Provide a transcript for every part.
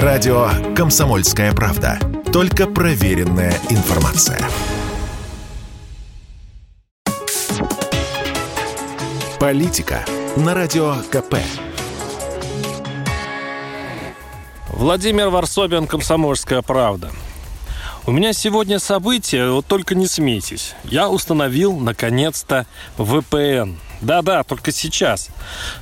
Радио «Комсомольская правда». Только проверенная информация. Политика на Радио КП. Владимир Варсобин, «Комсомольская правда». У меня сегодня событие, вот только не смейтесь. Я установил, наконец-то, VPN. Да-да, только сейчас.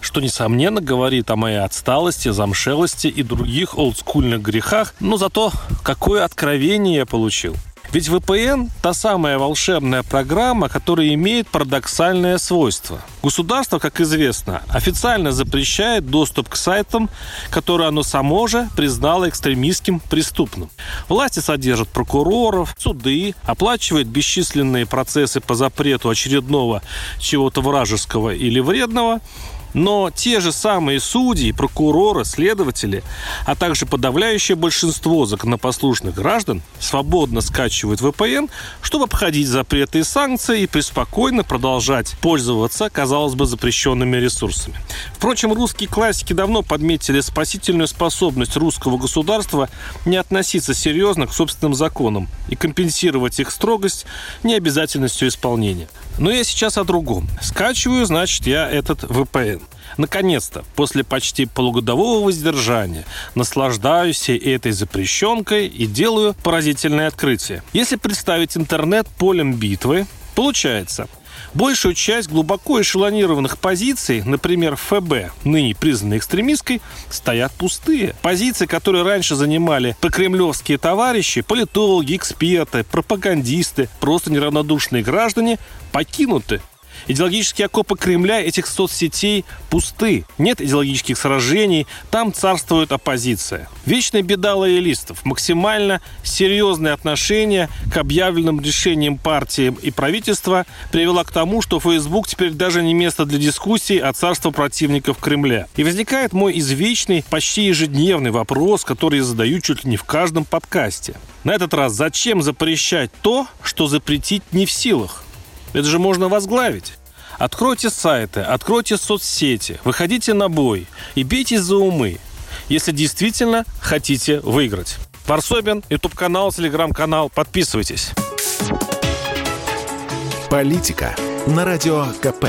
Что, несомненно, говорит о моей отсталости, замшелости и других олдскульных грехах. Но зато какое откровение я получил. Ведь VPN – та самая волшебная программа, которая имеет парадоксальное свойство. Государство, как известно, официально запрещает доступ к сайтам, которые оно само же признало экстремистским преступным. Власти содержат прокуроров, суды, оплачивают бесчисленные процессы по запрету очередного чего-то вражеского или вредного – но те же самые судьи, прокуроры, следователи, а также подавляющее большинство законопослушных граждан свободно скачивают VPN, чтобы обходить запреты и санкции и преспокойно продолжать пользоваться, казалось бы, запрещенными ресурсами. Впрочем, русские классики давно подметили спасительную способность русского государства не относиться серьезно к собственным законам и компенсировать их строгость необязательностью исполнения. Но я сейчас о другом. Скачиваю, значит, я этот VPN. Наконец-то, после почти полугодового воздержания, наслаждаюсь этой запрещенкой и делаю поразительное открытие. Если представить интернет полем битвы, Получается, Большую часть глубоко эшелонированных позиций, например, ФБ, ныне признанной экстремистской, стоят пустые. Позиции, которые раньше занимали покремлевские товарищи, политологи, эксперты, пропагандисты, просто неравнодушные граждане, покинуты. Идеологические окопы Кремля этих соцсетей пусты. Нет идеологических сражений, там царствует оппозиция. Вечная беда лоялистов. Максимально серьезное отношение к объявленным решениям партии и правительства привело к тому, что Facebook теперь даже не место для дискуссий, а царство противников Кремля. И возникает мой извечный, почти ежедневный вопрос, который я задаю чуть ли не в каждом подкасте. На этот раз, зачем запрещать то, что запретить не в силах? Это же можно возглавить. Откройте сайты, откройте соцсети, выходите на бой и бейте за умы, если действительно хотите выиграть. Варсобин, YouTube-канал, Телеграм-канал. Подписывайтесь. Политика на Радио КП.